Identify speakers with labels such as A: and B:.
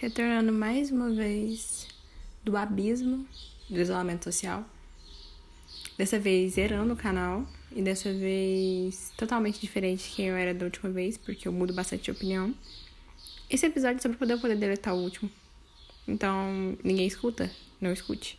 A: Retornando mais uma vez do abismo do isolamento social. Dessa vez zerando o canal. E dessa vez totalmente diferente de quem eu era da última vez, porque eu mudo bastante de opinião. Esse episódio é só pra poder, poder deletar o último. Então, ninguém escuta? Não escute.